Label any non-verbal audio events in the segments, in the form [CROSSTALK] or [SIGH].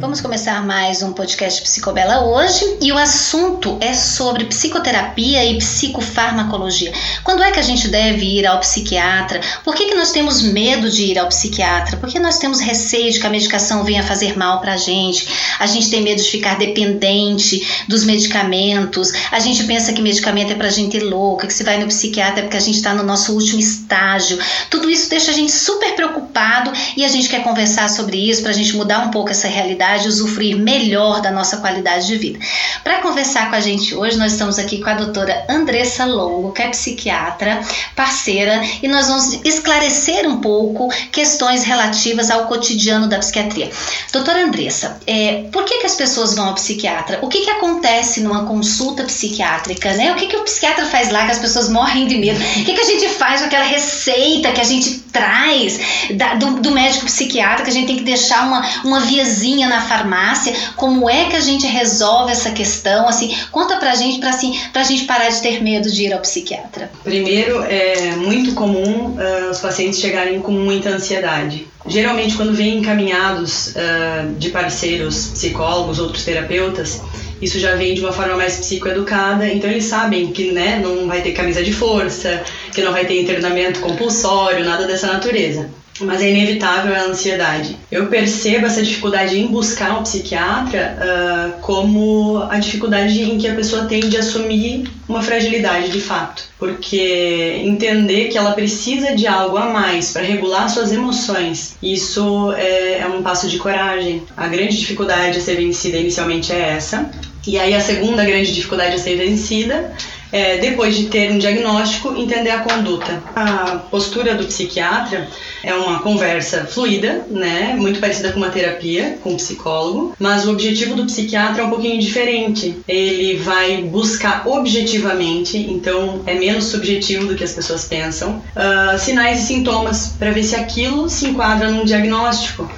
Vamos começar mais um podcast Psicobela hoje e o assunto é sobre psicoterapia e psicofarmacologia. Quando é que a gente deve ir ao psiquiatra? Por que, que nós temos medo de ir ao psiquiatra? Por que nós temos receio de que a medicação venha fazer mal para a gente? A gente tem medo de ficar dependente dos medicamentos. A gente pensa que medicamento é para gente louca, que se vai no psiquiatra é porque a gente está no nosso último estágio. Tudo isso deixa a gente super preocupado e a gente quer conversar sobre isso para a gente mudar um pouco essa realidade qualidade, usufruir melhor da nossa qualidade de vida. Para conversar com a gente hoje, nós estamos aqui com a doutora Andressa Longo, que é psiquiatra, parceira, e nós vamos esclarecer um pouco questões relativas ao cotidiano da psiquiatria. Doutora Andressa, é, por que, que as pessoas vão ao psiquiatra? O que, que acontece numa consulta psiquiátrica? Né? O que, que o psiquiatra faz lá que as pessoas morrem de medo? O que, que a gente faz com aquela receita que a gente traz da, do, do médico psiquiatra, que a gente tem que deixar uma, uma viazinha na farmácia, como é que a gente resolve essa questão? Assim, conta pra gente, pra, assim, pra gente parar de ter medo de ir ao psiquiatra. Primeiro, é muito comum uh, os pacientes chegarem com muita ansiedade. Geralmente, quando vêm encaminhados uh, de parceiros, psicólogos, outros terapeutas, isso já vem de uma forma mais psicoeducada, então eles sabem que né, não vai ter camisa de força, que não vai ter internamento compulsório, nada dessa natureza mas é inevitável a ansiedade. Eu percebo essa dificuldade em buscar um psiquiatra uh, como a dificuldade em que a pessoa tem de assumir uma fragilidade de fato, porque entender que ela precisa de algo a mais para regular suas emoções, isso é, é um passo de coragem. A grande dificuldade a ser vencida inicialmente é essa. E aí a segunda grande dificuldade a ser vencida é, depois de ter um diagnóstico, entender a conduta. A postura do psiquiatra é uma conversa fluida, né, muito parecida com uma terapia com um psicólogo, mas o objetivo do psiquiatra é um pouquinho diferente. Ele vai buscar objetivamente, então é menos subjetivo do que as pessoas pensam, uh, sinais e sintomas para ver se aquilo se enquadra num diagnóstico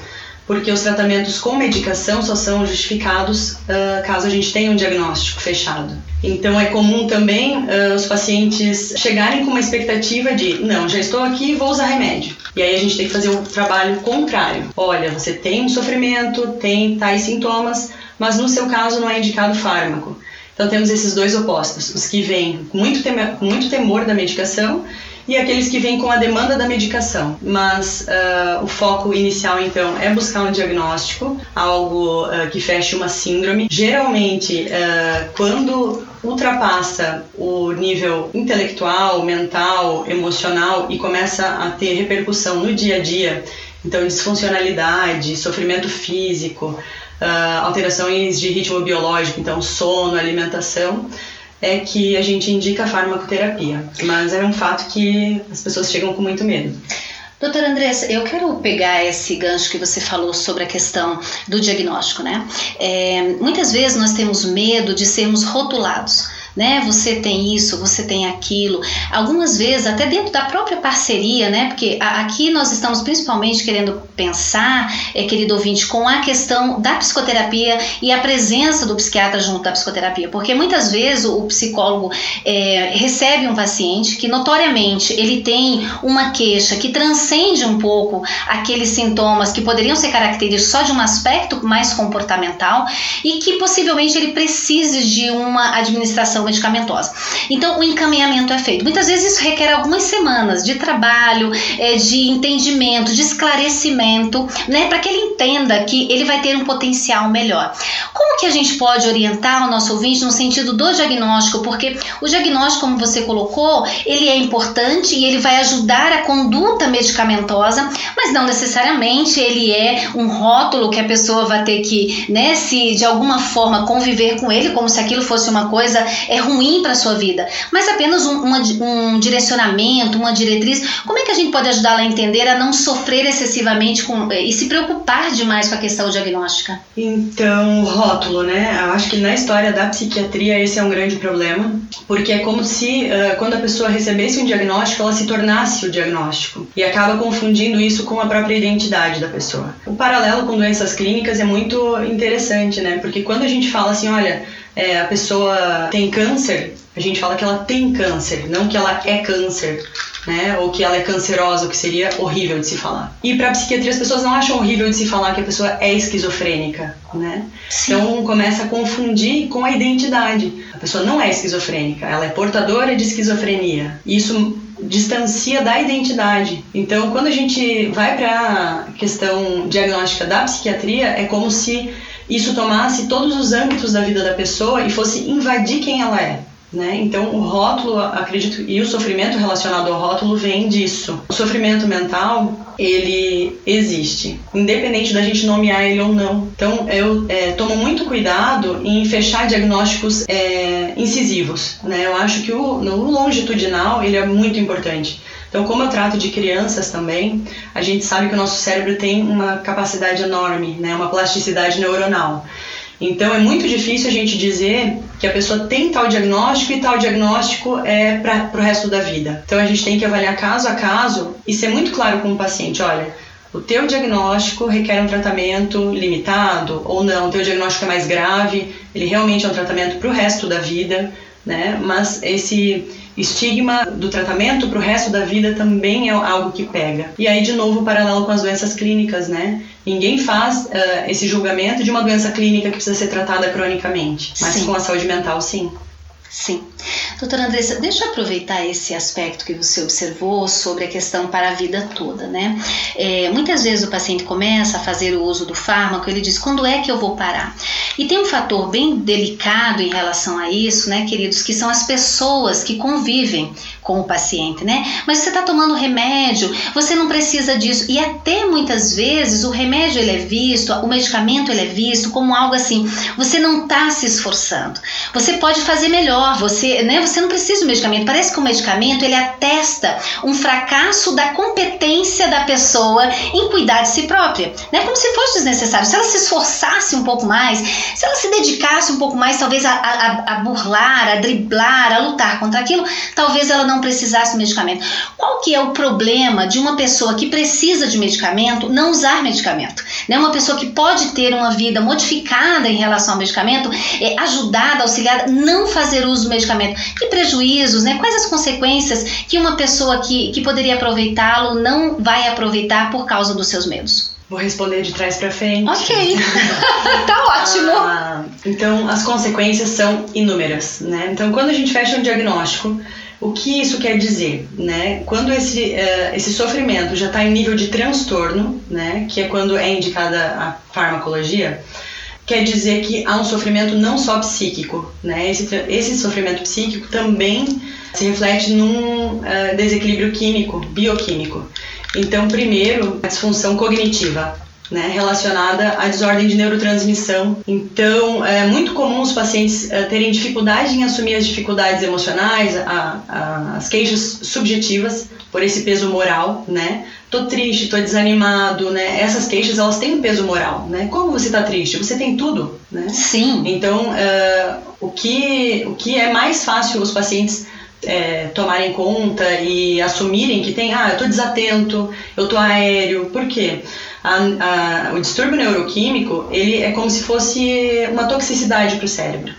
porque os tratamentos com medicação só são justificados uh, caso a gente tenha um diagnóstico fechado. Então é comum também uh, os pacientes chegarem com uma expectativa de não, já estou aqui, vou usar remédio. E aí a gente tem que fazer o trabalho contrário. Olha, você tem um sofrimento, tem tais sintomas, mas no seu caso não é indicado fármaco. Então temos esses dois opostos, os que vêm com muito, temor, muito temor da medicação e aqueles que vêm com a demanda da medicação. Mas uh, o foco inicial, então, é buscar um diagnóstico, algo uh, que feche uma síndrome. Geralmente, uh, quando ultrapassa o nível intelectual, mental, emocional e começa a ter repercussão no dia a dia, então disfuncionalidade, sofrimento físico, alterações de ritmo biológico, então sono, alimentação, é que a gente indica a farmacoterapia, mas é um fato que as pessoas chegam com muito medo. Doutora Andressa, eu quero pegar esse gancho que você falou sobre a questão do diagnóstico, né? É, muitas vezes nós temos medo de sermos rotulados né? Você tem isso, você tem aquilo. Algumas vezes, até dentro da própria parceria, né? Porque aqui nós estamos principalmente querendo pensar, é, querido ouvinte, com a questão da psicoterapia e a presença do psiquiatra junto da psicoterapia. Porque muitas vezes o psicólogo é, recebe um paciente que notoriamente ele tem uma queixa que transcende um pouco aqueles sintomas que poderiam ser característicos só de um aspecto mais comportamental e que possivelmente ele precise de uma administração medicamentosa. Então, o encaminhamento é feito. Muitas vezes isso requer algumas semanas de trabalho, é, de entendimento, de esclarecimento, né, para que ele entenda que ele vai ter um potencial melhor. Como que a gente pode orientar o nosso ouvinte no sentido do diagnóstico? Porque o diagnóstico, como você colocou, ele é importante e ele vai ajudar a conduta medicamentosa, mas não necessariamente ele é um rótulo que a pessoa vai ter que, né, se de alguma forma conviver com ele, como se aquilo fosse uma coisa é ruim para sua vida, mas apenas um, uma, um direcionamento, uma diretriz. Como é que a gente pode ajudá-la a entender a não sofrer excessivamente com, e se preocupar demais com a questão diagnóstica? Então, rótulo, né? Eu acho que na história da psiquiatria esse é um grande problema, porque é como se uh, quando a pessoa recebesse um diagnóstico, ela se tornasse o diagnóstico e acaba confundindo isso com a própria identidade da pessoa. O paralelo com doenças clínicas é muito interessante, né? Porque quando a gente fala assim, olha, é, a pessoa tem câncer, a gente fala que ela tem câncer, não que ela é câncer, né? Ou que ela é cancerosa, o que seria horrível de se falar. E para psiquiatria as pessoas não acham horrível de se falar que a pessoa é esquizofrênica, né? Sim. Então começa a confundir com a identidade. A pessoa não é esquizofrênica, ela é portadora de esquizofrenia. Isso distancia da identidade. Então, quando a gente vai para a questão diagnóstica da psiquiatria, é como se isso tomasse todos os âmbitos da vida da pessoa e fosse invadir quem ela é. Né? Então, o rótulo, acredito, e o sofrimento relacionado ao rótulo vem disso. O sofrimento mental, ele existe, independente da gente nomear ele ou não. Então, eu é, tomo muito cuidado em fechar diagnósticos é, incisivos. Né? Eu acho que o, no longitudinal, ele é muito importante. Então, como eu trato de crianças também, a gente sabe que o nosso cérebro tem uma capacidade enorme, né? uma plasticidade neuronal. Então é muito difícil a gente dizer que a pessoa tem tal diagnóstico e tal diagnóstico é para o resto da vida. Então a gente tem que avaliar caso a caso e ser muito claro com o paciente, olha, o teu diagnóstico requer um tratamento limitado ou não, o teu diagnóstico é mais grave, ele realmente é um tratamento para o resto da vida, né? Mas esse estigma do tratamento para o resto da vida também é algo que pega. E aí, de novo, paralelo com as doenças clínicas, né? Ninguém faz uh, esse julgamento de uma doença clínica que precisa ser tratada cronicamente, mas sim. com a saúde mental, sim. Sim. Doutora Andressa, deixa eu aproveitar esse aspecto que você observou sobre a questão para a vida toda, né? É, muitas vezes o paciente começa a fazer o uso do fármaco, ele diz, quando é que eu vou parar? E tem um fator bem delicado em relação a isso, né, queridos, que são as pessoas que convivem com o paciente, né? Mas você está tomando remédio, você não precisa disso. E até muitas vezes o remédio ele é visto, o medicamento ele é visto como algo assim, você não está se esforçando. Você pode fazer melhor, você, né? Você não precisa do medicamento. Parece que o medicamento ele atesta um fracasso da competência da pessoa em cuidar de si própria, né? Como se fosse desnecessário. Se ela se esforçasse um pouco mais, se ela se dedicasse um pouco mais, talvez a, a, a burlar, a driblar, a lutar contra aquilo, talvez ela não precisasse de medicamento. Qual que é o problema de uma pessoa que precisa de medicamento não usar medicamento? Né? Uma pessoa que pode ter uma vida modificada em relação ao medicamento, é, ajudada, auxiliada, não fazer uso do medicamento. Que prejuízos, né? quais as consequências que uma pessoa que, que poderia aproveitá-lo não vai aproveitar por causa dos seus medos? Vou responder de trás para frente. Ok, [LAUGHS] tá ótimo. Ah, então, as consequências são inúmeras, né? Então, quando a gente fecha um diagnóstico, o que isso quer dizer? Né? Quando esse, uh, esse sofrimento já está em nível de transtorno, né, que é quando é indicada a farmacologia, quer dizer que há um sofrimento não só psíquico. Né? Esse, esse sofrimento psíquico também se reflete num uh, desequilíbrio químico, bioquímico. Então, primeiro, a disfunção cognitiva né, relacionada à desordem de neurotransmissão. Então, é muito comum os pacientes é, terem dificuldade em assumir as dificuldades emocionais, a, a, as queixas subjetivas por esse peso moral, né? Tô triste, tô desanimado, né? Essas queixas elas têm um peso moral, né? Como você tá triste? Você tem tudo, né? Sim. Então, uh, o que o que é mais fácil os pacientes é, tomarem conta e assumirem que tem, ah, eu tô desatento, eu tô aéreo, por quê? A, a, o distúrbio neuroquímico ele é como se fosse uma toxicidade para o cérebro.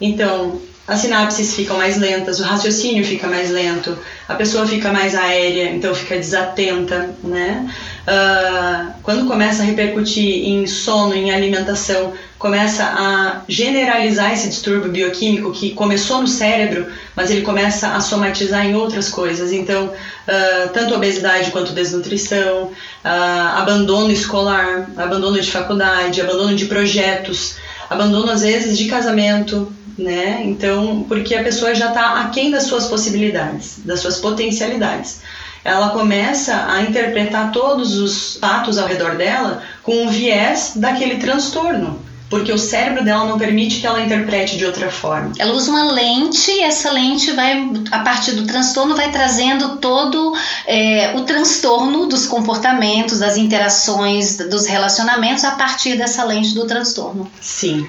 Então, as sinapses ficam mais lentas, o raciocínio fica mais lento, a pessoa fica mais aérea, então fica desatenta, né? Uh, quando começa a repercutir em sono, em alimentação, começa a generalizar esse distúrbio bioquímico que começou no cérebro, mas ele começa a somatizar em outras coisas. Então, uh, tanto obesidade quanto desnutrição, uh, abandono escolar, abandono de faculdade, abandono de projetos, abandono às vezes de casamento, né? Então, porque a pessoa já está aquém das suas possibilidades, das suas potencialidades. Ela começa a interpretar todos os fatos ao redor dela com o viés daquele transtorno. Porque o cérebro dela não permite que ela interprete de outra forma. Ela usa uma lente e essa lente vai, a partir do transtorno, vai trazendo todo é, o transtorno dos comportamentos, das interações, dos relacionamentos a partir dessa lente do transtorno. Sim.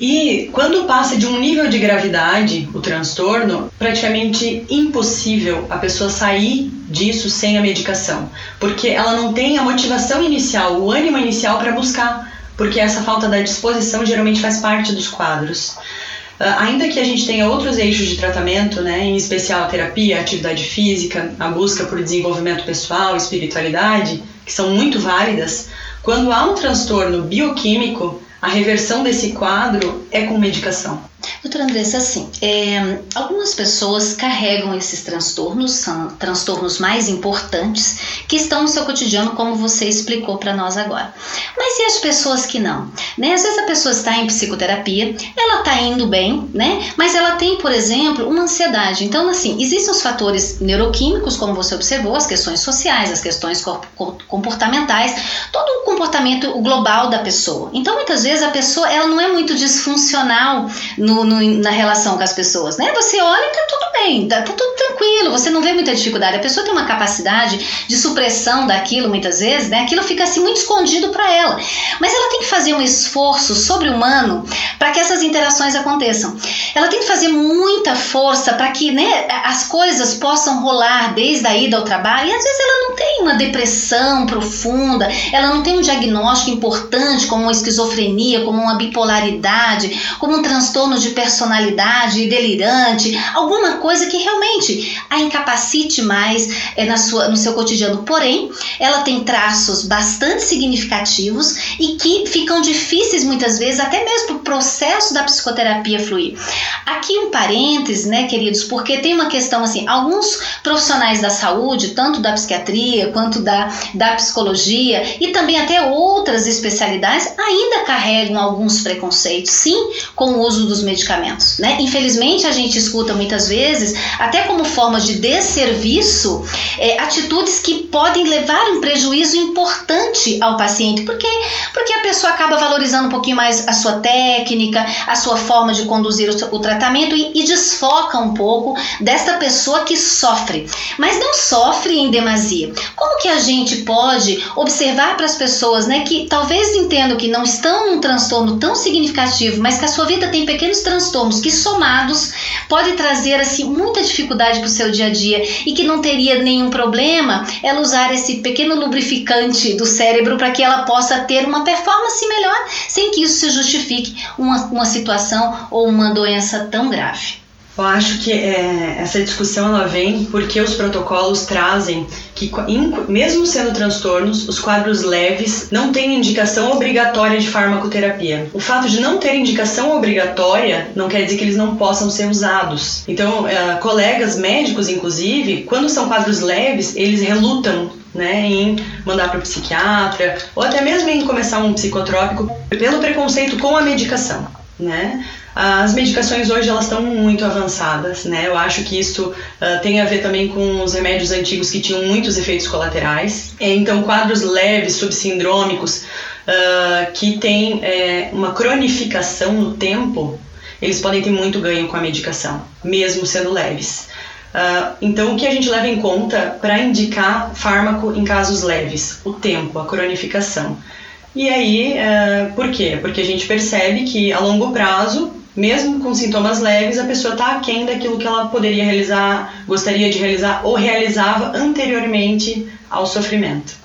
E quando passa de um nível de gravidade, o transtorno, praticamente impossível a pessoa sair disso sem a medicação, porque ela não tem a motivação inicial, o ânimo inicial para buscar, porque essa falta da disposição geralmente faz parte dos quadros. Uh, ainda que a gente tenha outros eixos de tratamento, né, em especial a terapia, a atividade física, a busca por desenvolvimento pessoal, espiritualidade, que são muito válidas, quando há um transtorno bioquímico, a reversão desse quadro é com medicação. Doutora Andressa, assim, é, algumas pessoas carregam esses transtornos, são transtornos mais importantes, que estão no seu cotidiano, como você explicou para nós agora. Mas e as pessoas que não? Né? Às vezes a pessoa está em psicoterapia, ela está indo bem, né? Mas ela tem, por exemplo, uma ansiedade. Então, assim, existem os fatores neuroquímicos, como você observou, as questões sociais, as questões comportamentais, todo o comportamento global da pessoa. Então, muitas vezes a pessoa ela não é muito disfuncional no, no, na relação com as pessoas, né? Você olha e tá tudo bem, tá, tá, tudo tranquilo, você não vê muita dificuldade. A pessoa tem uma capacidade de supressão daquilo muitas vezes, né? Aquilo fica assim muito escondido para ela. Mas ela tem que fazer um esforço sobre-humano para que essas interações aconteçam. Ela tem que fazer muita força para que, né, as coisas possam rolar desde a ida ao trabalho. E às vezes ela não tem uma depressão profunda, ela não tem um diagnóstico importante como uma esquizofrenia, como uma bipolaridade, como um transtorno de personalidade delirante, alguma coisa que realmente a incapacite mais é, na sua, no seu cotidiano. Porém, ela tem traços bastante significativos e que ficam difíceis muitas vezes, até mesmo para o processo da psicoterapia fluir. Aqui um parênteses, né, queridos, porque tem uma questão assim, alguns profissionais da saúde, tanto da psiquiatria quanto da, da psicologia e também até outras especialidades, ainda carregam alguns preconceitos, sim, com o uso dos medicamentos. Né? Infelizmente, a gente escuta muitas vezes, até como forma de desserviço, é, atitudes que podem levar um prejuízo importante ao paciente. Por quê? Porque a pessoa acaba valorizando um pouquinho mais a sua técnica, a sua forma de conduzir o, o tratamento e, e desfoca um pouco desta pessoa que sofre. Mas não sofre em demasia. Como que a gente pode observar para as pessoas né, que talvez entendam que não estão num transtorno tão significativo, mas que a sua vida tem pequenos transtornos que somados pode trazer assim muita dificuldade para o seu dia a dia e que não teria nenhum problema ela usar esse pequeno lubrificante do cérebro para que ela possa ter uma performance melhor sem que isso se justifique uma, uma situação ou uma doença tão grave. Eu acho que é, essa discussão ela vem porque os protocolos trazem que, mesmo sendo transtornos, os quadros leves não têm indicação obrigatória de farmacoterapia. O fato de não ter indicação obrigatória não quer dizer que eles não possam ser usados. Então, é, colegas médicos, inclusive, quando são quadros leves, eles relutam né, em mandar para o psiquiatra ou até mesmo em começar um psicotrópico pelo preconceito com a medicação, né? As medicações hoje elas estão muito avançadas, né? Eu acho que isso uh, tem a ver também com os remédios antigos que tinham muitos efeitos colaterais. Então, quadros leves, subsindrômicos, uh, que têm é, uma cronificação no tempo, eles podem ter muito ganho com a medicação, mesmo sendo leves. Uh, então, o que a gente leva em conta para indicar fármaco em casos leves? O tempo, a cronificação. E aí, por quê? Porque a gente percebe que a longo prazo mesmo com sintomas leves, a pessoa está aquém daquilo que ela poderia realizar, gostaria de realizar ou realizava anteriormente ao sofrimento.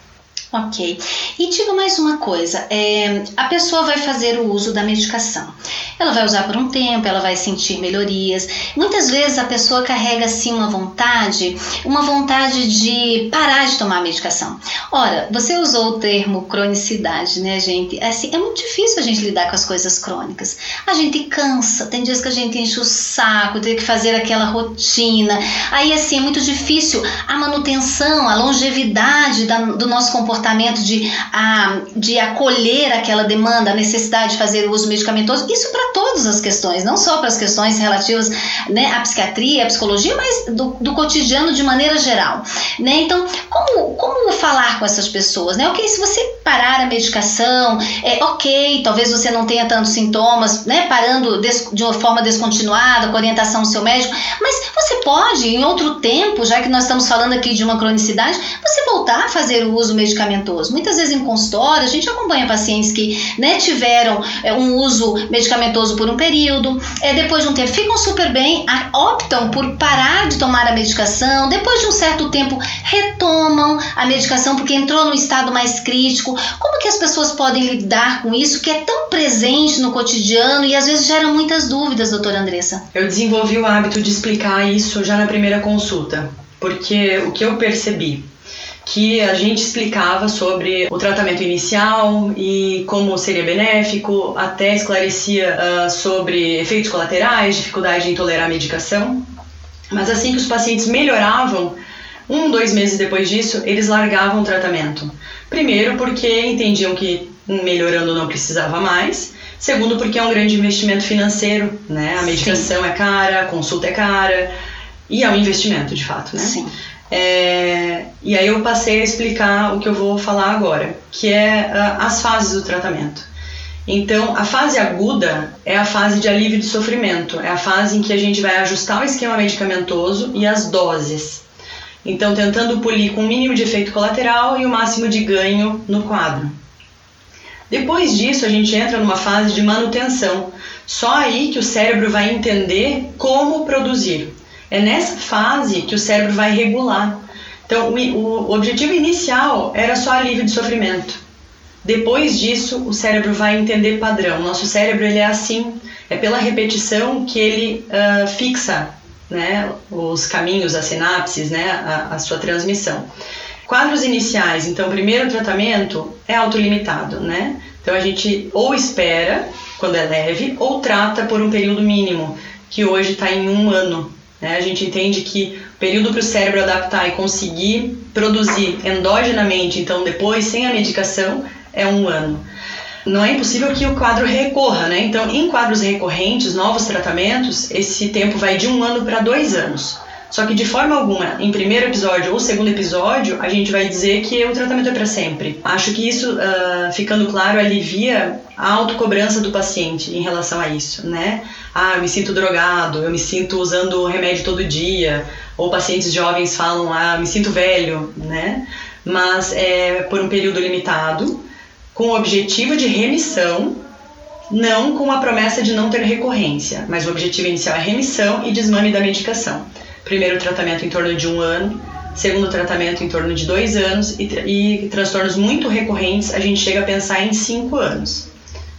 Ok. E diga mais uma coisa: é, a pessoa vai fazer o uso da medicação. Ela vai usar por um tempo, ela vai sentir melhorias. Muitas vezes a pessoa carrega assim uma vontade, uma vontade de parar de tomar a medicação. Ora, você usou o termo cronicidade, né, gente? É assim, é muito difícil a gente lidar com as coisas crônicas. A gente cansa, tem dias que a gente enche o saco, tem que fazer aquela rotina. Aí, assim, é muito difícil a manutenção, a longevidade da, do nosso comportamento comportamento de, a, de acolher aquela demanda, a necessidade de fazer o uso medicamentoso, isso para todas as questões, não só para as questões relativas né, à psiquiatria, à psicologia, mas do, do cotidiano de maneira geral. Né? Então, como, como falar com essas pessoas? Né? Ok, se você parar a medicação, é ok, talvez você não tenha tantos sintomas, né, parando de uma forma descontinuada, com orientação do seu médico, mas você pode, em outro tempo, já que nós estamos falando aqui de uma cronicidade, você voltar a fazer o uso medicamentoso. Muitas vezes em consultório, a gente acompanha pacientes que né, tiveram é, um uso medicamentoso por um período, é, depois de um tempo ficam super bem, optam por parar de tomar a medicação, depois de um certo tempo retomam a medicação porque entrou num estado mais crítico. Como que as pessoas podem lidar com isso que é tão presente no cotidiano e às vezes gera muitas dúvidas, doutora Andressa? Eu desenvolvi o hábito de explicar isso já na primeira consulta, porque o que eu percebi que a gente explicava sobre o tratamento inicial e como seria benéfico, até esclarecia uh, sobre efeitos colaterais, dificuldade em tolerar a medicação. Mas assim que os pacientes melhoravam, um, dois meses depois disso, eles largavam o tratamento. Primeiro, porque entendiam que melhorando não precisava mais. Segundo, porque é um grande investimento financeiro, né? A medicação Sim. é cara, a consulta é cara e é um investimento, de fato, né? Sim. É, e aí eu passei a explicar o que eu vou falar agora, que é uh, as fases do tratamento. Então, a fase aguda é a fase de alívio de sofrimento, é a fase em que a gente vai ajustar o esquema medicamentoso e as doses. Então, tentando polir com o mínimo de efeito colateral e o máximo de ganho no quadro. Depois disso, a gente entra numa fase de manutenção. Só aí que o cérebro vai entender como produzir. É nessa fase que o cérebro vai regular. Então, o, objetivo inicial era só alívio de sofrimento. Depois disso, o cérebro vai entender padrão. Nosso cérebro ele é assim, é pela repetição que ele uh, fixa né, os caminhos, as sinapses, né, a, a sua transmissão. Quadros iniciais, então, o primeiro tratamento é autolimitado, né? Então a gente ou espera quando é leve ou trata por um período mínimo, que hoje está em um ano. Né? A gente entende que o período para o cérebro adaptar e conseguir produzir endogenamente, então depois sem a medicação, é um ano não é impossível que o quadro recorra, né? Então, em quadros recorrentes, novos tratamentos, esse tempo vai de um ano para dois anos. Só que de forma alguma, em primeiro episódio ou segundo episódio, a gente vai dizer que o tratamento é para sempre. Acho que isso, uh, ficando claro, alivia a autocobrança do paciente em relação a isso, né? Ah, eu me sinto drogado, eu me sinto usando remédio todo dia, ou pacientes jovens falam, ah, me sinto velho, né? Mas é por um período limitado, com o objetivo de remissão, não com a promessa de não ter recorrência, mas o objetivo inicial é remissão e desmame da medicação. Primeiro tratamento em torno de um ano, segundo tratamento em torno de dois anos e, e transtornos muito recorrentes a gente chega a pensar em cinco anos.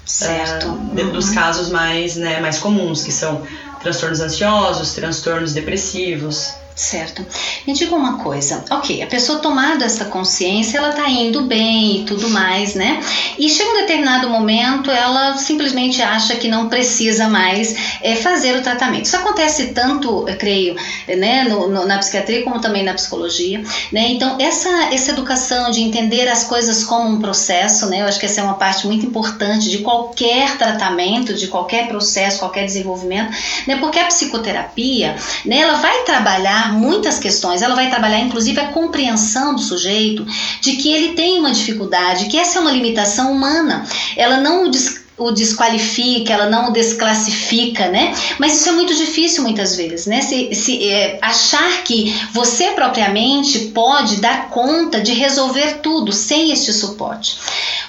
Certo. Uh, dos casos mais, né, mais comuns, que são transtornos ansiosos, transtornos depressivos, Certo. Me diga uma coisa, ok, a pessoa tomada essa consciência, ela tá indo bem e tudo mais, né? E chega um determinado momento, ela simplesmente acha que não precisa mais é, fazer o tratamento. Isso acontece tanto, eu creio, né, no, no, na psiquiatria como também na psicologia, né? Então, essa, essa educação de entender as coisas como um processo, né? Eu acho que essa é uma parte muito importante de qualquer tratamento, de qualquer processo, qualquer desenvolvimento, né? Porque a psicoterapia, né, ela vai trabalhar muitas questões. Ela vai trabalhar, inclusive, a compreensão do sujeito de que ele tem uma dificuldade, que essa é uma limitação humana. Ela não o o desqualifica, ela não o desclassifica, né? Mas isso é muito difícil muitas vezes, né? Se, se é, achar que você propriamente pode dar conta de resolver tudo sem este suporte.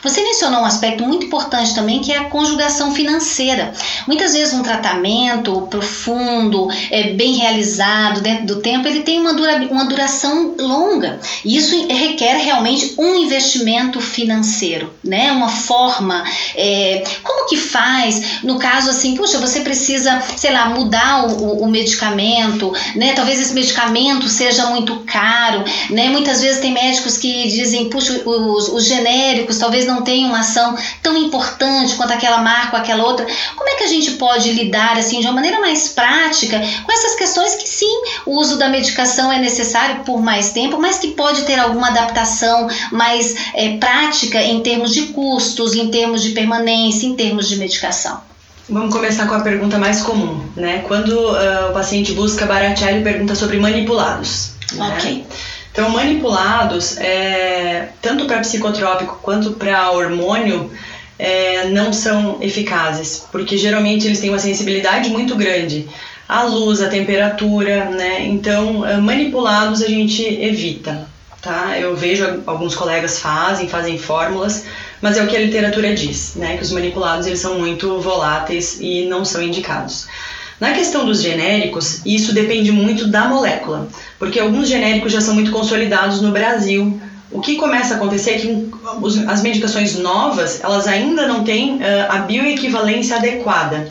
Você mencionou um aspecto muito importante também que é a conjugação financeira. Muitas vezes um tratamento profundo, é, bem realizado dentro do tempo, ele tem uma, dura, uma duração longa. E isso requer realmente um investimento financeiro, né? Uma forma é, Como que faz no caso assim, puxa, você precisa, sei lá, mudar o, o medicamento, né? Talvez esse medicamento seja muito caro, né? Muitas vezes tem médicos que dizem, puxa, os, os genéricos talvez não tenham uma ação tão importante quanto aquela marca ou aquela outra. Como é que a gente pode lidar assim de uma maneira mais prática com essas questões que sim, o uso da medicação é necessário por mais tempo, mas que pode ter alguma adaptação mais é, prática em termos de custos, em termos de permanência, em termos de medicação? Vamos começar com a pergunta mais comum, né? Quando uh, o paciente busca baratear, ele pergunta sobre manipulados. Né? Ok. Então, manipulados, é, tanto para psicotrópico quanto para hormônio, é, não são eficazes, porque geralmente eles têm uma sensibilidade muito grande à luz, à temperatura, né? Então, uh, manipulados a gente evita, tá? Eu vejo alguns colegas fazem, fazem fórmulas, mas é o que a literatura diz, né? Que os manipulados eles são muito voláteis e não são indicados. Na questão dos genéricos, isso depende muito da molécula, porque alguns genéricos já são muito consolidados no Brasil. O que começa a acontecer é que as medicações novas, elas ainda não têm uh, a bioequivalência adequada.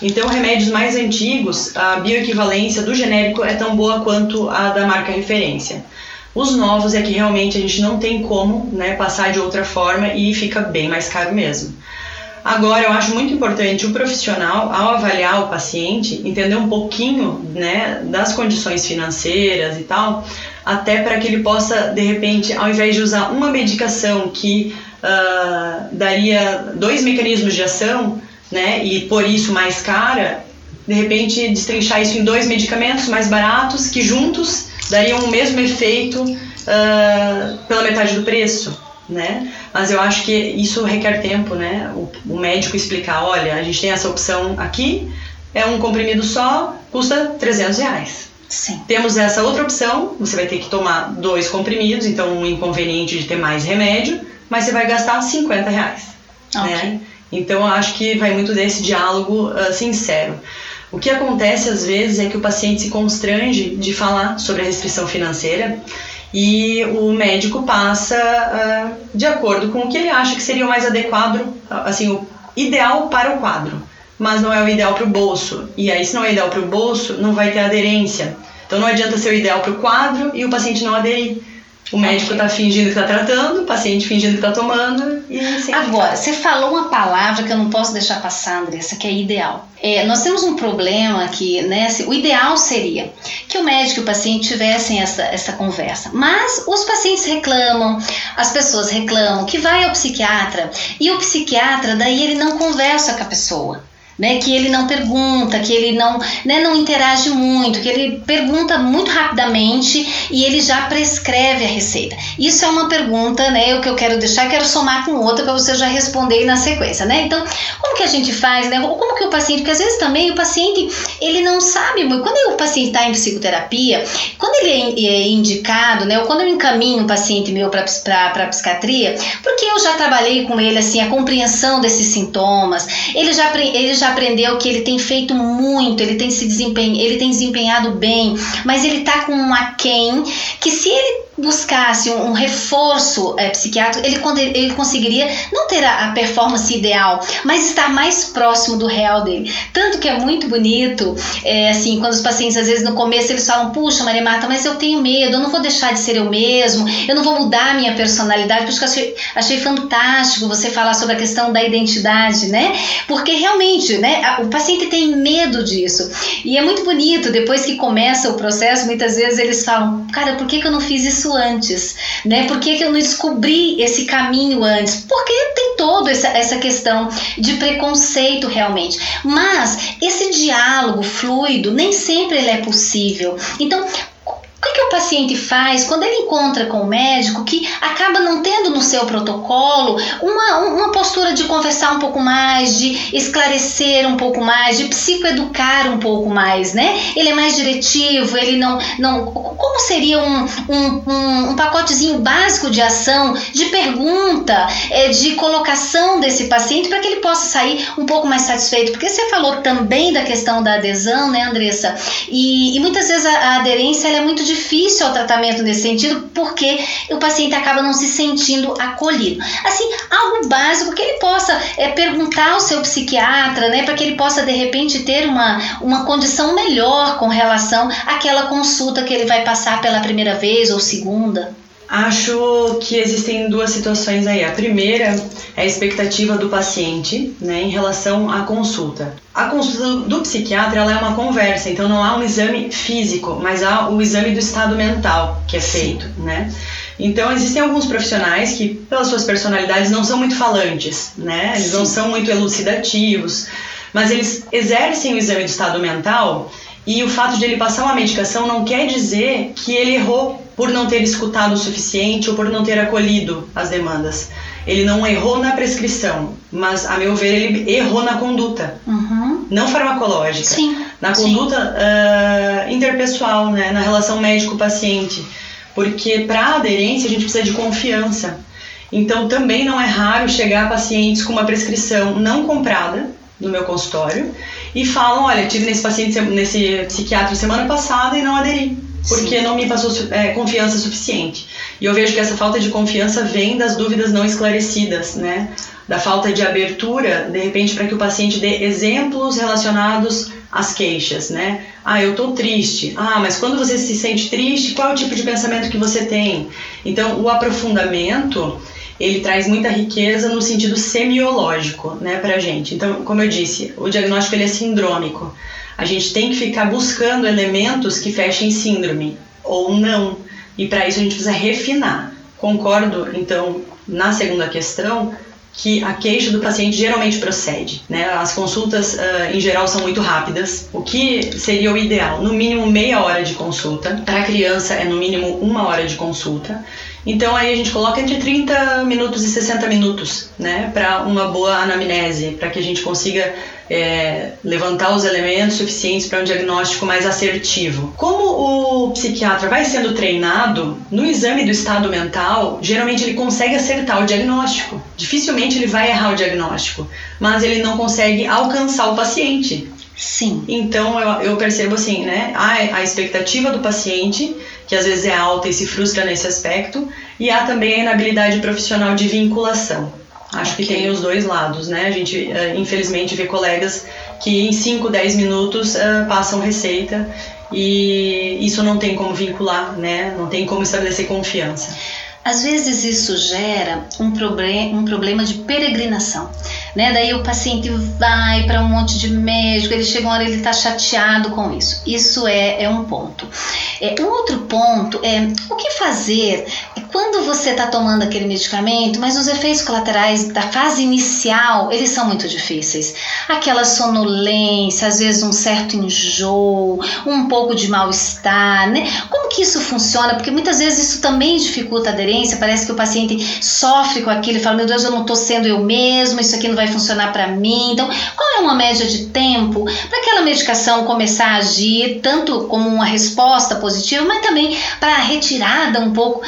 Então, remédios mais antigos, a bioequivalência do genérico é tão boa quanto a da marca referência. Os novos é que realmente a gente não tem como né, passar de outra forma e fica bem mais caro mesmo. Agora, eu acho muito importante o profissional, ao avaliar o paciente, entender um pouquinho né, das condições financeiras e tal, até para que ele possa, de repente, ao invés de usar uma medicação que uh, daria dois mecanismos de ação, né, e por isso mais cara, de repente destrinchar isso em dois medicamentos mais baratos que juntos dariam o mesmo efeito uh, pela metade do preço, né? Mas eu acho que isso requer tempo, né? O, o, médico explicar, olha, a gente tem essa opção aqui, é um comprimido só, custa 300 reais. Sim. Temos essa outra opção, você vai ter que tomar dois comprimidos, então um inconveniente de ter mais remédio, mas você vai gastar 50 reais. Okay. Né? Então eu acho que vai muito desse diálogo uh, sincero. O que acontece às vezes é que o paciente se constrange de falar sobre a restrição financeira e o médico passa uh, de acordo com o que ele acha que seria o mais adequado, assim, o ideal para o quadro, mas não é o ideal para o bolso. E aí, se não é ideal para o bolso, não vai ter aderência. Então, não adianta ser o ideal para o quadro e o paciente não aderir. O médico está fingindo que está tratando, o paciente fingindo que está tomando e assim. Agora, você falou uma palavra que eu não posso deixar passar, Andressa, que é ideal. É, nós temos um problema que, né, o ideal seria que o médico e o paciente tivessem essa, essa conversa, mas os pacientes reclamam, as pessoas reclamam que vai ao psiquiatra e o psiquiatra daí ele não conversa com a pessoa né, que ele não pergunta, que ele não, né, não interage muito, que ele pergunta muito rapidamente e ele já prescreve a receita. Isso é uma pergunta, né, o que eu quero deixar, quero somar com outra para você já responder na sequência, né? Então, como que a gente faz, né? Como que o paciente, porque às vezes também o paciente, ele não sabe muito, quando o paciente está em psicoterapia, quando ele é, é indicado, né, ou quando eu encaminho um paciente meu para psiquiatria, porque eu já trabalhei com ele, assim, a compreensão desses sintomas, ele já, ele já aprendeu que ele tem feito muito, ele tem se desempenhado, ele tem desempenhado bem, mas ele tá com um aquém que se ele buscasse um, reforço é, psiquiátrico, ele, ele conseguiria não ter a, a, performance ideal, mas estar mais próximo do real dele. Tanto que é muito bonito, é, assim, quando os pacientes, às vezes, no começo, eles falam, puxa, Maria Marta, mas eu tenho medo, eu não vou deixar de ser eu mesmo, eu não vou mudar a minha personalidade, por isso que eu achei, achei fantástico você falar sobre a questão da identidade, né? Porque realmente, né, a, o paciente tem medo disso. E é muito bonito, depois que começa o processo, muitas vezes eles falam, cara, por que, que eu não fiz isso isso antes, né? Por que, que eu não descobri esse caminho antes? Porque tem toda essa, essa questão de preconceito realmente. Mas esse diálogo fluido nem sempre ele é possível. Então, que, que, o paciente faz quando ele encontra com o médico que acaba não tendo no seu protocolo uma, uma postura de conversar um pouco mais, de esclarecer um pouco mais, de psicoeducar um pouco mais, né? Ele é mais diretivo, ele não. não como seria um, um, um, um pacotezinho básico de ação, de pergunta, é, de colocação desse paciente para que ele possa sair um pouco mais satisfeito? Porque você falou também da questão da adesão, né, Andressa? E, e muitas vezes a, a aderência é muito difícil difícil ao tratamento nesse sentido, porque o paciente acaba não se sentindo acolhido. Assim, algo básico que ele possa é, perguntar ao seu psiquiatra, né, para que ele possa de repente ter uma, uma condição melhor com relação àquela consulta que ele vai passar pela primeira vez ou segunda. Acho que existem duas situações aí. A primeira é a expectativa do paciente né, em relação à consulta. A consulta do psiquiatra ela é uma conversa, então não há um exame físico, mas há o exame do estado mental que é feito. Né? Então existem alguns profissionais que, pelas suas personalidades, não são muito falantes, né? eles não são muito elucidativos, mas eles exercem o exame do estado mental e o fato de ele passar uma medicação não quer dizer que ele errou por não ter escutado o suficiente ou por não ter acolhido as demandas. Ele não errou na prescrição, mas, a meu ver, ele errou na conduta, uhum. não farmacológica, Sim. na conduta uh, interpessoal, né, na relação médico-paciente. Porque para aderência a gente precisa de confiança. Então também não é raro chegar a pacientes com uma prescrição não comprada no meu consultório e falam, olha, tive nesse paciente nesse psiquiatra semana passada e não aderi porque Sim. não me passou é, confiança suficiente. E eu vejo que essa falta de confiança vem das dúvidas não esclarecidas, né? Da falta de abertura, de repente, para que o paciente dê exemplos relacionados às queixas, né? Ah, eu estou triste. Ah, mas quando você se sente triste, qual é o tipo de pensamento que você tem? Então, o aprofundamento ele traz muita riqueza no sentido semiológico, né, pra gente. Então, como eu disse, o diagnóstico ele é sindrômico a gente tem que ficar buscando elementos que fechem síndrome ou não. E para isso a gente precisa refinar. Concordo, então, na segunda questão, que a queixa do paciente geralmente procede. Né? As consultas, uh, em geral, são muito rápidas. O que seria o ideal? No mínimo meia hora de consulta. Para a criança, é no mínimo uma hora de consulta. Então aí a gente coloca entre 30 minutos e 60 minutos, né, para uma boa anamnese, para que a gente consiga é, levantar os elementos suficientes para um diagnóstico mais assertivo. Como o psiquiatra vai sendo treinado, no exame do estado mental, geralmente ele consegue acertar o diagnóstico. Dificilmente ele vai errar o diagnóstico, mas ele não consegue alcançar o paciente. Sim. Então eu, eu percebo assim, né, a, a expectativa do paciente que às vezes é alta e se frustra nesse aspecto, e há também a inabilidade profissional de vinculação. Acho okay. que tem os dois lados, né? A gente, uh, infelizmente, vê colegas que em 5, 10 minutos uh, passam receita e isso não tem como vincular, né? Não tem como estabelecer confiança. Às vezes isso gera um, problem, um problema de peregrinação né? Daí o paciente vai para um monte de médico, ele chega uma hora ele está chateado com isso. Isso é, é um ponto. É, um outro ponto é o que fazer quando você está tomando aquele medicamento, mas os efeitos colaterais da fase inicial eles são muito difíceis. Aquela sonolência, às vezes um certo enjoo, um pouco de mal-estar, né? Como que isso funciona? Porque muitas vezes isso também dificulta a aderência. Parece que o paciente sofre com aquilo e fala: Meu Deus, eu não estou sendo eu mesmo, isso aqui não vai funcionar para mim. Então, qual é uma média de tempo para aquela medicação começar a agir, tanto como uma resposta positiva, mas também para a retirada um pouco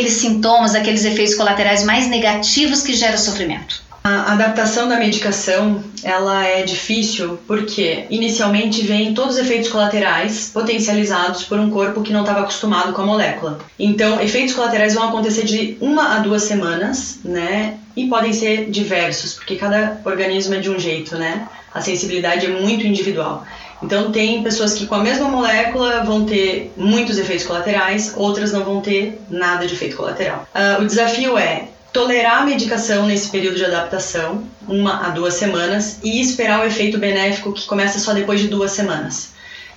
daqueles sintomas, daqueles efeitos colaterais mais negativos que geram sofrimento? A adaptação da medicação ela é difícil porque inicialmente vem todos os efeitos colaterais potencializados por um corpo que não estava acostumado com a molécula. Então, efeitos colaterais vão acontecer de uma a duas semanas, né? E podem ser diversos, porque cada organismo é de um jeito, né? A sensibilidade é muito individual. Então, tem pessoas que com a mesma molécula vão ter muitos efeitos colaterais, outras não vão ter nada de efeito colateral. Uh, o desafio é tolerar a medicação nesse período de adaptação, uma a duas semanas, e esperar o efeito benéfico que começa só depois de duas semanas.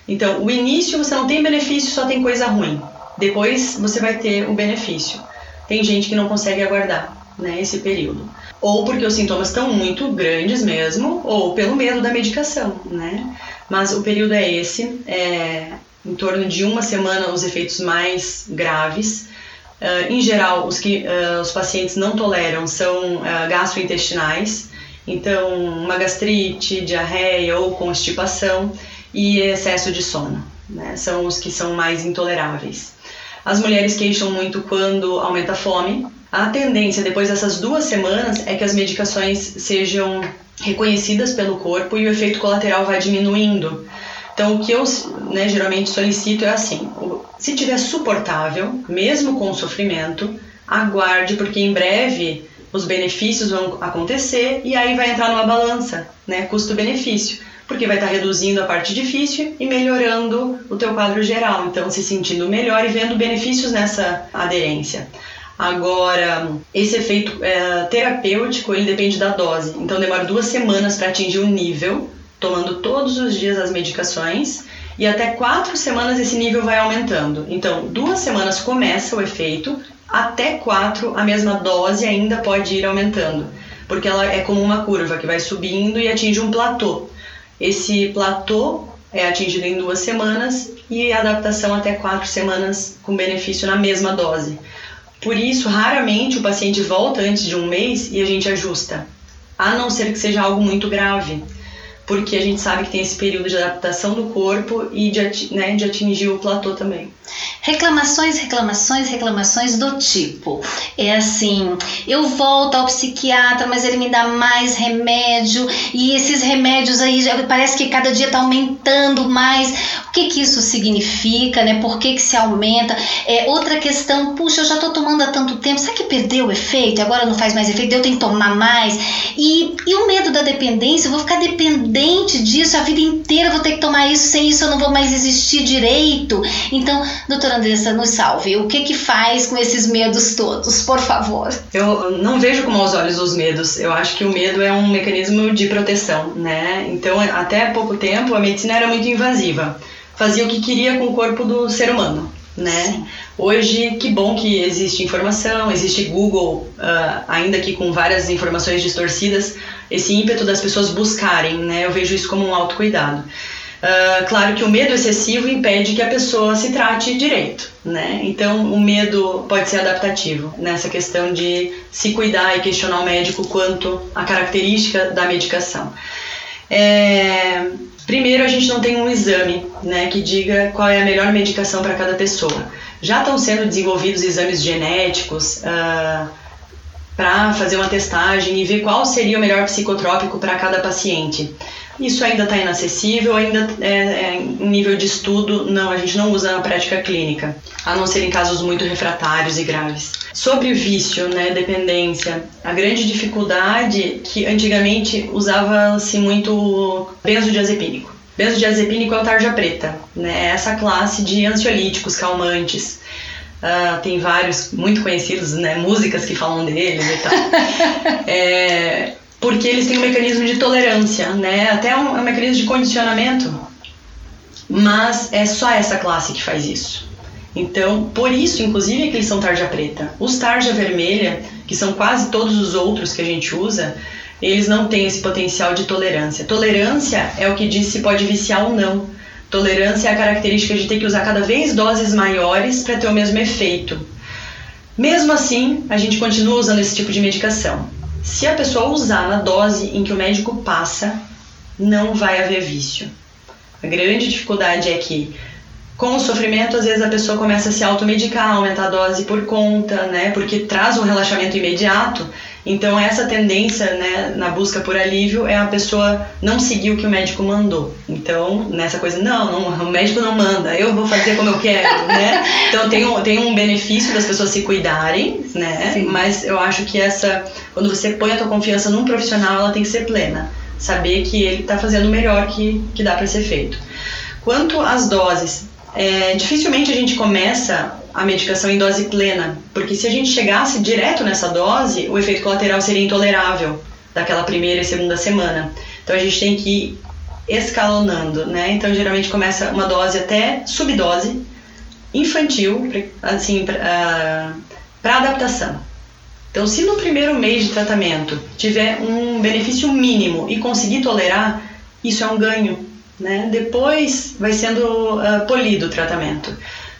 Então, o início você não tem benefício, só tem coisa ruim. Depois você vai ter o benefício. Tem gente que não consegue aguardar né, esse período. Ou porque os sintomas estão muito grandes mesmo, ou pelo medo da medicação, né? Mas o período é esse, é em torno de uma semana os efeitos mais graves, Uh, em geral, os que uh, os pacientes não toleram são uh, gastrointestinais, então uma gastrite, diarreia ou constipação e excesso de sono, né? são os que são mais intoleráveis. As mulheres queixam muito quando aumenta a fome. A tendência depois dessas duas semanas é que as medicações sejam reconhecidas pelo corpo e o efeito colateral vai diminuindo Então, o que eu né, geralmente solicito é assim: se tiver suportável, mesmo com sofrimento, aguarde, porque em breve os benefícios vão acontecer e aí vai entrar numa balança, né, custo-benefício, porque vai estar reduzindo a parte difícil e melhorando o teu quadro geral, então se sentindo melhor e vendo benefícios nessa aderência. Agora, esse efeito é, terapêutico ele depende da dose, então demora duas semanas para atingir o um nível, tomando todos os dias as medicações e até quatro semanas esse nível vai aumentando. Então, duas semanas começa o efeito, até quatro a mesma dose ainda pode ir aumentando, porque ela é como uma curva que vai subindo e atinge um platô. Esse platô é atingido em duas semanas e adaptação até quatro semanas com benefício na mesma dose. Por isso, raramente o paciente volta antes de um mês e a gente ajusta, a não ser que seja algo muito grave porque a gente sabe que tem esse período de adaptação do corpo e de, né, de atingir o platô também. Reclamações, reclamações, reclamações do tipo: é assim, eu volto ao psiquiatra, mas ele me dá mais remédio e esses remédios aí parece que cada dia está aumentando mais. O que que isso significa, né? Por que que se aumenta? É outra questão, puxa, eu já estou tomando há tanto tempo, será que perdeu o efeito? Agora não faz mais efeito, eu tenho que tomar mais. E, e o medo da dependência, eu vou ficar dependente disso a vida inteira, vou ter que tomar isso, sem isso eu não vou mais existir direito. Então, doutora Andressa, nos salve. O que que faz com esses medos todos, por favor? Eu não vejo com maus olhos os medos. Eu acho que o medo é um mecanismo de proteção, né? Então, até pouco tempo, a medicina era muito invasiva. Fazia o que queria com o corpo do ser humano, né? Hoje, que bom que existe informação, existe Google, uh, ainda que com várias informações distorcidas, esse ímpeto das pessoas buscarem, né? Eu vejo isso como um autocuidado. Uh, claro que o medo excessivo impede que a pessoa se trate direito, né? Então, o medo pode ser adaptativo nessa questão de se cuidar e questionar o médico quanto à característica da medicação. É, primeiro, a gente não tem um exame né, que diga qual é a melhor medicação para cada pessoa. Já estão sendo desenvolvidos exames genéticos uh, para fazer uma testagem e ver qual seria o melhor psicotrópico para cada paciente. Isso ainda está inacessível, ainda é, é, nível de estudo, não, a gente não usa na prática clínica, a não ser em casos muito refratários e graves. Sobre o vício, né, dependência, a grande dificuldade que antigamente usava-se muito benzodiazepínico. Benzodiazepínico é o tarja preta, né, é essa classe de ansiolíticos, calmantes. Uh, tem vários muito conhecidos, né, músicas que falam deles e tal. [LAUGHS] é, porque eles têm um mecanismo de tolerância, né? Até um, um mecanismo de condicionamento. Mas é só essa classe que faz isso. Então, por isso, inclusive, é que eles são tarja preta. Os tarja vermelha, que são quase todos os outros que a gente usa, eles não têm esse potencial de tolerância. Tolerância é o que diz se pode viciar ou não. Tolerância é a característica de ter que usar cada vez doses maiores para ter o mesmo efeito. Mesmo assim, a gente continua usando esse tipo de medicação. Se a pessoa usar na dose em que o médico passa, não vai haver vício. A grande dificuldade é que com o sofrimento, às vezes a pessoa começa a se automedicar, aumentar a dose por conta, né? Porque traz um relaxamento imediato. Então, essa tendência, né, na busca por alívio é a pessoa não seguir o que o médico mandou. Então, nessa coisa, não, não o médico não manda, eu vou fazer como eu quero, né? [LAUGHS] Então, tem um, tem um benefício das pessoas se cuidarem, né? Sim. Mas eu acho que essa, quando você põe a tua confiança num profissional, ela tem que ser plena. Saber que ele está fazendo o melhor que, que dá para ser feito. Quanto às doses, é, dificilmente a gente começa a medicação em dose plena, porque se a gente chegasse direto nessa dose, o efeito colateral seria intolerável daquela primeira e segunda semana. Então a gente tem que ir escalonando, né? Então geralmente começa uma dose até subdose infantil, assim, para adaptação. Então, se no primeiro mês de tratamento tiver um benefício mínimo e conseguir tolerar, isso é um ganho né? Depois vai sendo uh, polido o tratamento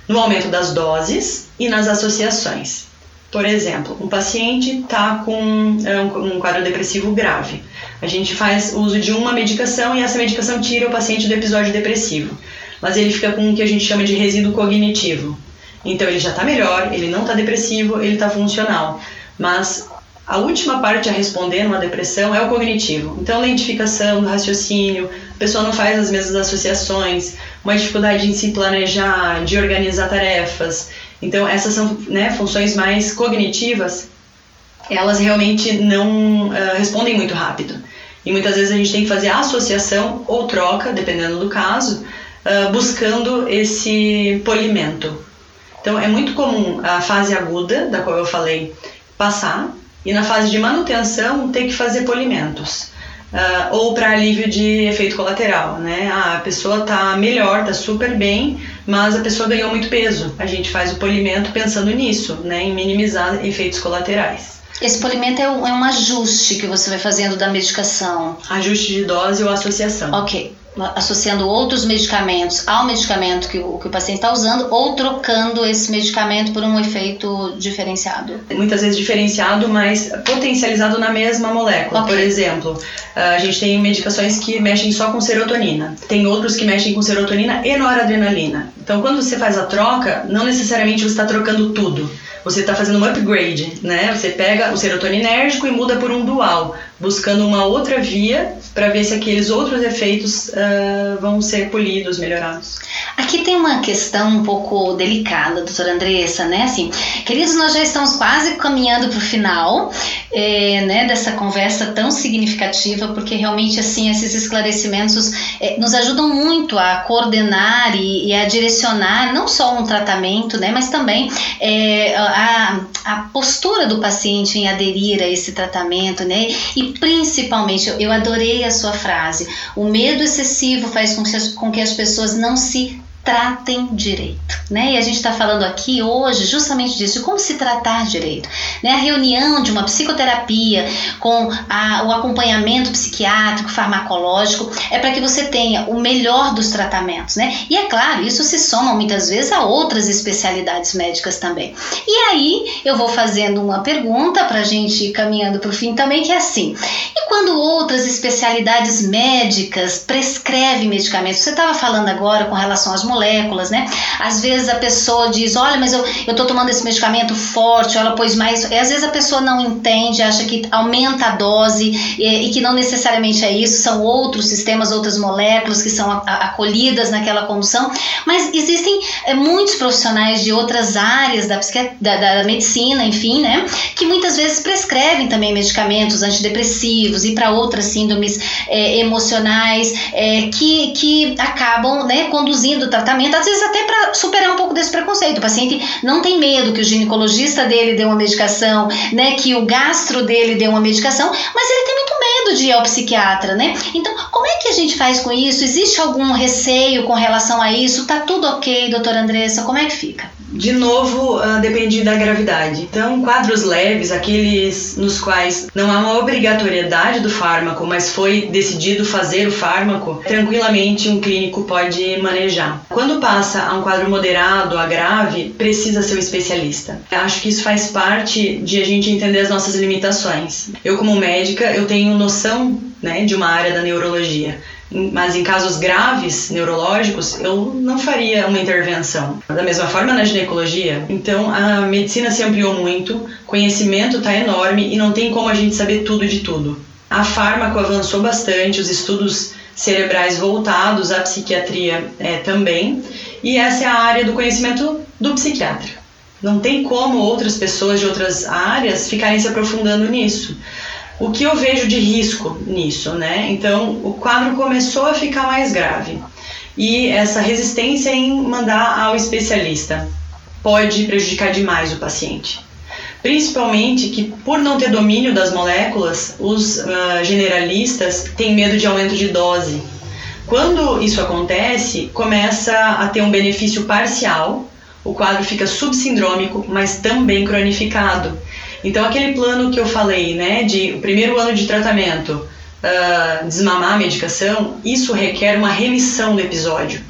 no aumento das doses e nas associações. Por exemplo, um paciente está com uh, um quadro depressivo grave. A gente faz uso de uma medicação e essa medicação tira o paciente do episódio depressivo, mas ele fica com o que a gente chama de resíduo cognitivo. Então ele já está melhor, ele não está depressivo, ele está funcional, mas a última parte a responder numa depressão é o cognitivo. Então, lentificação do raciocínio, a pessoa não faz as mesmas associações, uma dificuldade em se planejar, de organizar tarefas. Então, essas são né, funções mais cognitivas, elas realmente não uh, respondem muito rápido. E muitas vezes a gente tem que fazer associação ou troca, dependendo do caso, uh, buscando esse polimento. Então, é muito comum a fase aguda, da qual eu falei, passar, e na fase de manutenção ter que fazer polimentos. Uh, ou para alívio de efeito colateral, né? Ah, a pessoa tá melhor, tá super bem, mas a pessoa ganhou muito peso. A gente faz o polimento pensando nisso, né? Em minimizar efeitos colaterais. Esse polimento é um, é um ajuste que você vai fazendo da medicação. Ajuste de dose ou associação. Ok associando outros medicamentos ao medicamento que o, que o paciente está usando ou trocando esse medicamento por um efeito diferenciado? Muitas vezes diferenciado, mas potencializado na mesma molécula. Okay. Por exemplo, a gente tem medicações que mexem só com serotonina, tem outros que mexem com serotonina e noradrenalina. Então, quando você faz a troca, não necessariamente você está trocando tudo você está fazendo um upgrade, né? Você pega o serotoninérgico e muda por um dual, buscando uma outra via para ver se aqueles outros efeitos uh, vão ser polidos, melhorados. Aqui tem uma questão um pouco delicada, doutora Andressa, né? Assim, queridos, nós já estamos quase caminhando para o final é, né, dessa conversa tão significativa, porque realmente, assim, esses esclarecimentos é, nos ajudam muito a coordenar e, e, a direcionar não só um tratamento, né, mas também é, a, a postura do paciente em aderir a esse tratamento, né? E principalmente, eu adorei a sua frase, o medo excessivo faz com que as, com que as pessoas não se tratem direito, né? E a gente está falando aqui hoje justamente disso, de como se tratar direito, né? A reunião de uma psicoterapia com a, o acompanhamento psiquiátrico, farmacológico, é para que você tenha o melhor dos tratamentos, né? E é claro, isso se soma muitas vezes a outras especialidades médicas também. E aí eu vou fazendo uma pergunta para a gente ir caminhando para o fim também, que é assim: e quando outras especialidades médicas prescrevem medicamentos? Você estava falando agora com relação às moléculas, né? Às vezes a pessoa diz, olha, mas eu, tô tomando esse medicamento forte, ela pôs mais. E às vezes a pessoa não entende, acha que aumenta a dose e, e que não necessariamente é isso, são outros sistemas, outras moléculas que são acolhidas naquela condução. Mas existem é, muitos profissionais de outras áreas da, da, da medicina, enfim, né? Que muitas vezes prescrevem também medicamentos antidepressivos e para outras síndromes é, emocionais é, que, que acabam né, conduzindo tratamento, às vezes até para superar um pouco desse preconceito. O paciente não tem medo que o ginecologista dele dê uma medicação, né, que o gastro dele dê uma medicação, mas ele tem muito medo de ir ao psiquiatra, né? Então, como é que a gente faz com isso? Existe algum receio com relação a isso? Tá tudo ok, doutora Andressa? Como é que fica? De novo, uh, depende da gravidade. Então, quadros leves, aqueles nos quais não há uma obrigatoriedade do fármaco, mas foi decidido fazer o fármaco, tranquilamente um clínico pode manejar. Quando passa a um quadro moderado, a grave, precisa ser um especialista. Acho que isso faz parte de a gente entender as nossas limitações. Eu, como médica, eu tenho noção né, de uma área da neurologia mas em casos graves neurológicos eu não faria uma intervenção. Da mesma forma na ginecologia. Então a medicina se ampliou muito, conhecimento está enorme e não tem como a gente saber tudo de tudo. A fármaco avançou bastante, os estudos cerebrais voltados à psiquiatria é, também, e essa é a área do conhecimento do psiquiatra. Não tem como outras pessoas de outras áreas ficarem se aprofundando nisso o que eu vejo de risco nisso, né? Então, o quadro começou a ficar mais grave. E essa resistência em mandar ao especialista pode prejudicar demais o paciente. Principalmente que, por não ter domínio das moléculas, os uh, generalistas têm medo de aumento de dose. Quando isso acontece, começa a ter um benefício parcial, o quadro fica subsindrômico, mas também cronificado. Então, aquele plano que eu falei, né, de o primeiro ano de tratamento, uh, desmamar a medicação, isso requer uma remissão do episódio.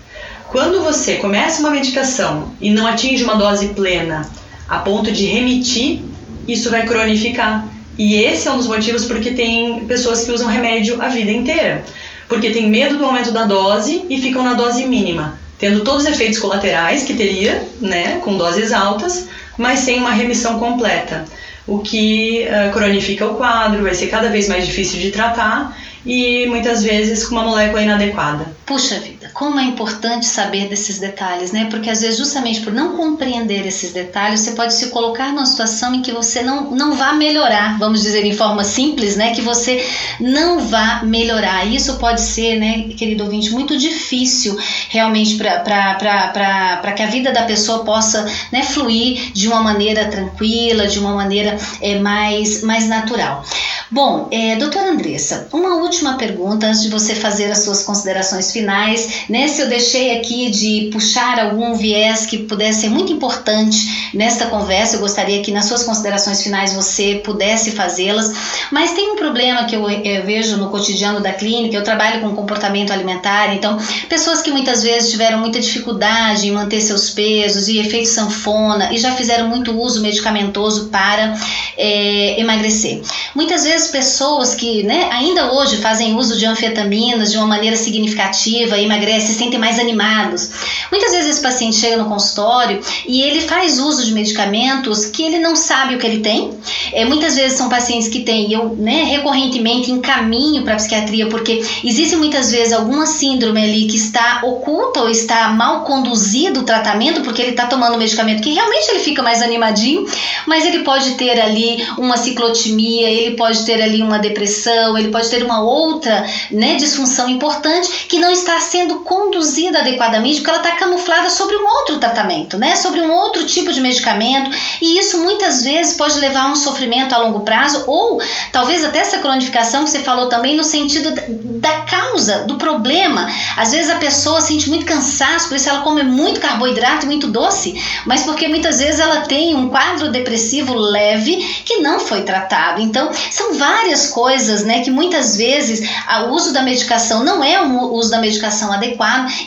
Quando você começa uma medicação e não atinge uma dose plena a ponto de remitir, isso vai cronificar. E esse é um dos motivos porque tem pessoas que usam remédio a vida inteira. Porque tem medo do aumento da dose e ficam na dose mínima, tendo todos os efeitos colaterais que teria, né, com doses altas, mas sem uma remissão completa. O que uh, cronifica o quadro, vai ser cada vez mais difícil de tratar e muitas vezes com uma molécula inadequada. Puxa vida, como é importante saber desses detalhes, né? Porque às vezes, justamente por não compreender esses detalhes, você pode se colocar numa situação em que você não, não vá melhorar, vamos dizer em forma simples, né? Que você não vá melhorar. Isso pode ser, né, querido ouvinte, muito difícil realmente para que a vida da pessoa possa né, fluir de uma maneira tranquila, de uma maneira é, mais, mais natural. Bom, é, doutora Andressa, uma última pergunta antes de você fazer as suas considerações finais, né? Se eu deixei aqui de puxar algum viés que pudesse ser muito importante nesta conversa, eu gostaria que nas suas considerações finais você pudesse fazê-las. Mas tem um problema que eu, eu vejo no cotidiano da clínica, eu trabalho com comportamento alimentar, então pessoas que muitas vezes tiveram muita dificuldade em manter seus pesos e efeito sanfona e já fizeram muito uso medicamentoso para é, emagrecer. Muitas vezes pessoas que né, ainda hoje fazem uso de anfetaminas de uma maneira significativa, emagrecem, se sentem mais animados. Muitas vezes esse paciente chega no consultório e ele faz uso de medicamentos que ele não sabe o que ele tem. É, muitas vezes são pacientes que têm, eu né, recorrentemente encaminho para a psiquiatria, porque existe muitas vezes alguma síndrome ali que está oculta ou está mal conduzido o tratamento, porque ele está tomando medicamento que realmente ele fica mais animadinho, mas ele pode ter ali uma ciclotimia, ele pode ter ali uma depressão, ele pode ter uma outra né, disfunção importante que não está sendo conduzida adequadamente porque ela está camuflada sobre um outro tratamento, né, sobre um outro tipo de medicamento e isso muitas vezes pode levar a um sofrimento a longo prazo ou talvez até essa cronificação que você falou também no sentido da causa, do problema. Às vezes a pessoa sente muito cansaço, por isso ela come muito carboidrato muito doce, mas porque muitas vezes ela tem um quadro depressivo leve que não foi tratado. Então, são várias coisas, né, que muitas vezes o uso da medicação não é o uso da medicação adequado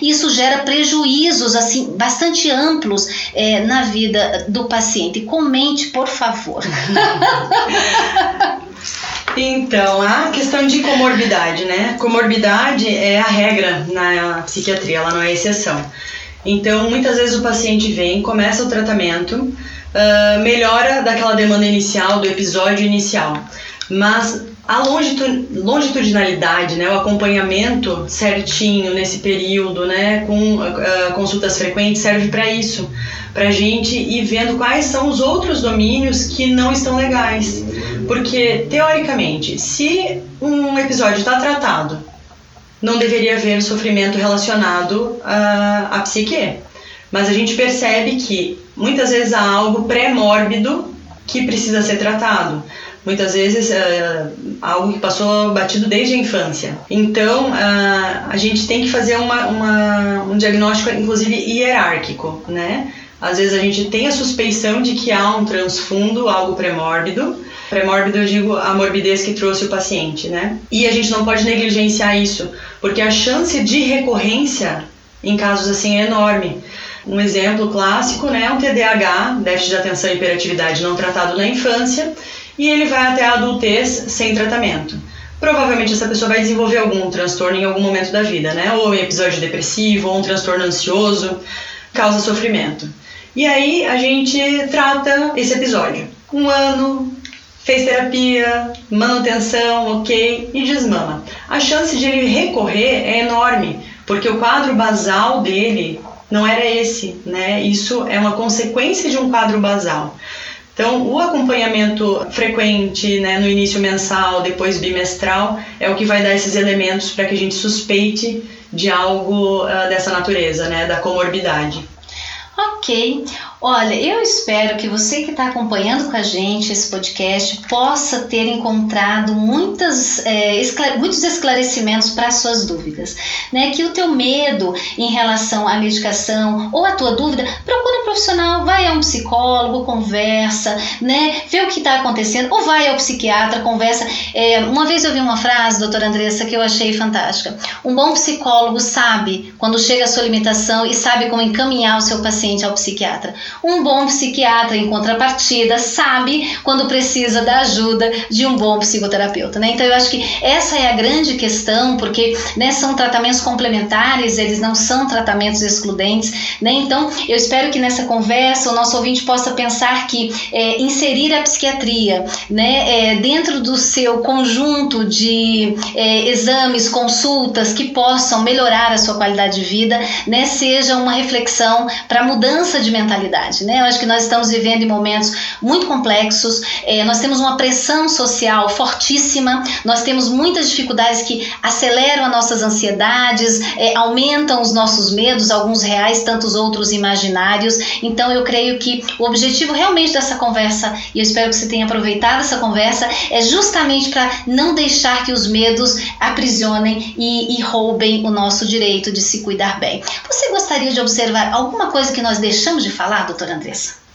e isso gera prejuízos assim bastante amplos é, na vida do paciente. Comente, por favor. [LAUGHS] Então, a questão de comorbidade, né? Comorbidade é a regra na psiquiatria, ela não é exceção. Então, muitas vezes o paciente vem, começa o tratamento, uh, melhora daquela demanda inicial, do episódio inicial, mas a longitudinalidade, né, o acompanhamento certinho nesse período, né, com uh, consultas frequentes, serve para isso, para a gente ir vendo quais são os outros domínios que não estão legais. Porque, teoricamente, se um episódio está tratado, não deveria haver sofrimento relacionado à, à psique. Mas a gente percebe que muitas vezes há algo pré-mórbido que precisa ser tratado. Muitas vezes é algo que passou batido desde a infância. Então a gente tem que fazer uma, uma, um diagnóstico, inclusive hierárquico, né? Às vezes a gente tem a suspeição de que há um transfundo, algo pré-mórbido, Pré-mórbido, eu digo a morbidez que trouxe o paciente, né? E a gente não pode negligenciar isso, porque a chance de recorrência em casos assim é enorme. Um exemplo clássico, né, é um TDAH, déficit de atenção e hiperatividade não tratado na infância, e ele vai até a adultez sem tratamento. Provavelmente essa pessoa vai desenvolver algum transtorno em algum momento da vida, né? Ou um episódio depressivo, ou um transtorno ansioso, causa sofrimento. E aí a gente trata esse episódio. Um ano, fez terapia, manutenção, ok, e desmama. A chance de ele recorrer é enorme, porque o quadro basal dele não era esse, né? Isso é uma consequência de um quadro basal. Então, o acompanhamento frequente, né, no início mensal, depois bimestral, é o que vai dar esses elementos para que a gente suspeite de algo uh, dessa natureza, né, da comorbidade. Ok. Olha, eu espero que você que está acompanhando com a gente esse podcast possa ter encontrado muitas, é, esclare muitos esclarecimentos para as suas dúvidas. Né? Que o teu medo em relação à medicação ou a tua dúvida, procure um profissional, vai a um psicólogo, conversa, né? vê o que está acontecendo, ou vai ao psiquiatra, conversa. É, uma vez eu vi uma frase, doutora Andressa, que eu achei fantástica. Um bom psicólogo sabe quando chega a sua limitação e sabe como encaminhar o seu paciente ao psiquiatra Um bom psiquiatra, em contrapartida, sabe quando precisa da ajuda de um bom psicoterapeuta, né? Então eu acho que essa é a grande questão, porque né, são tratamentos complementares, eles não são tratamentos excludentes, né? Então eu espero que nessa conversa o nosso ouvinte possa pensar que é, inserir a psiquiatria, né, é, dentro do seu conjunto de é, exames, consultas que possam melhorar a sua qualidade de vida, né, seja uma reflexão para mudança de mentalidade, né? Eu acho que nós estamos vivendo em momentos muito complexos, é, nós temos uma pressão social fortíssima, nós temos muitas dificuldades que aceleram as nossas ansiedades, é, aumentam os nossos medos, alguns reais, tantos outros imaginários. Então eu creio que o objetivo realmente dessa conversa, e eu espero que você tenha aproveitado essa conversa, é justamente para não deixar que os medos aprisionem e, e roubem o nosso direito de se cuidar bem. Você gostaria de observar alguma coisa que nós deixamos de falar, doutora Andressa?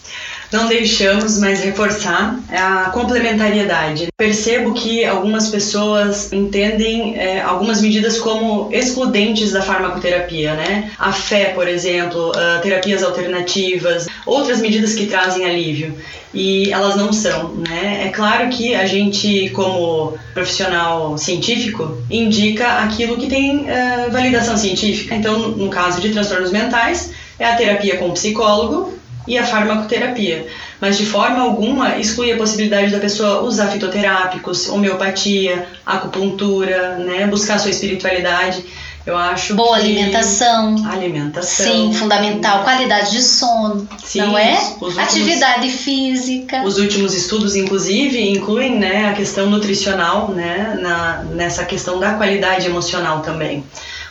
não deixamos, mas reforçar a complementariedade. Percebo que algumas pessoas entendem é, algumas medidas como excludentes da farmacoterapia, né? A fé, por exemplo, uh, terapias alternativas, outras medidas que trazem alívio e elas não são, né? É claro que a gente, como profissional científico, indica aquilo que tem uh, validação científica. Então, no caso de transtornos mentais, é a terapia com psicólogo e a farmacoterapia, mas de forma alguma exclui a possibilidade da pessoa usar fitoterápicos, homeopatia, acupuntura, né, buscar sua espiritualidade. Eu acho boa que... alimentação. Alimentação. Sim, fundamental. Qualidade de sono, Sim, não é? Últimos, Atividade física. Os últimos estudos, inclusive, incluem né, a questão nutricional, né, na, nessa questão da qualidade emocional também.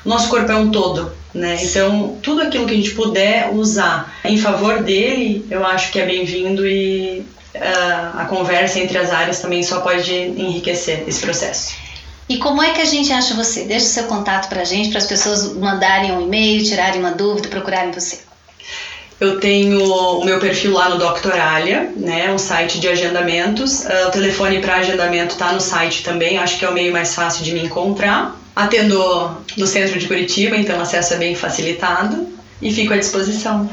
O nosso corpo é um todo, né? Então, tudo aquilo que a gente puder usar em favor dele, eu acho que é bem-vindo e uh, a conversa entre as áreas também só pode enriquecer esse processo. E como é que a gente acha você? Deixa o seu contato para a gente, para as pessoas mandarem um e-mail, tirarem uma dúvida, procurarem você. Eu tenho o meu perfil lá no Doctoralia, né, um site de agendamentos. Uh, o telefone para agendamento está no site também, acho que é o meio mais fácil de me encontrar. Atendo no centro de Curitiba, então o acesso é bem facilitado e fico à disposição.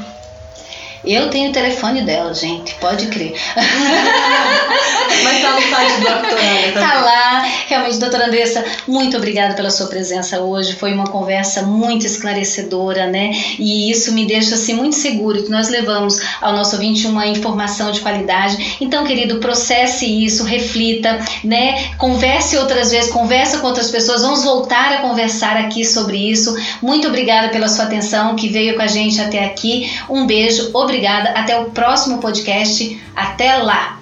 Eu tenho o telefone dela, gente, pode crer. [LAUGHS] Mas tá no site do Doutora Tá lá. Realmente, doutora Andressa, muito obrigada pela sua presença hoje. Foi uma conversa muito esclarecedora, né? E isso me deixa assim muito seguro que nós levamos ao nosso ouvinte uma informação de qualidade. Então, querido, processe isso, reflita, né? Converse outras vezes, conversa com outras pessoas. Vamos voltar a conversar aqui sobre isso. Muito obrigada pela sua atenção que veio com a gente até aqui. Um beijo, obrigada. Até o próximo podcast. Até lá!